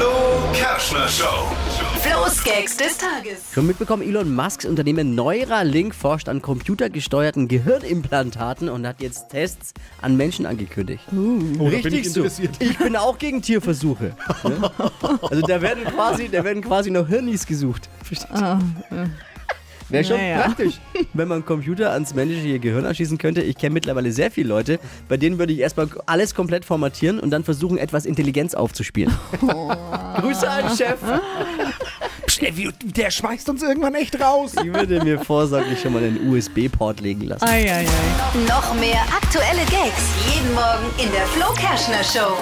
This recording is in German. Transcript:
Flo Kerschner Show. Flo's Gags des Tages. Schon mitbekommen, Elon Musks Unternehmen Neuralink forscht an computergesteuerten Gehirnimplantaten und hat jetzt Tests an Menschen angekündigt. Oh, da bin ich so. interessiert. Ich bin auch gegen Tierversuche. ne? Also da werden quasi, da werden quasi noch Hirnis gesucht. Verstehst du? Wäre schon Naja. praktisch, wenn man einen Computer ans menschliche Gehirn anschließen könnte. Ich kenne mittlerweile sehr viele Leute, bei denen würde ich erstmal alles komplett formatieren und dann versuchen, etwas Intelligenz aufzuspielen. Grüße an Chef. Wie- Der schmeißt uns irgendwann echt raus. Ich würde mir vorsorglich schon mal einen USB-Port legen lassen. Eieiei. Noch mehr aktuelle Gags jeden Morgen in der Flo Kerschner Show.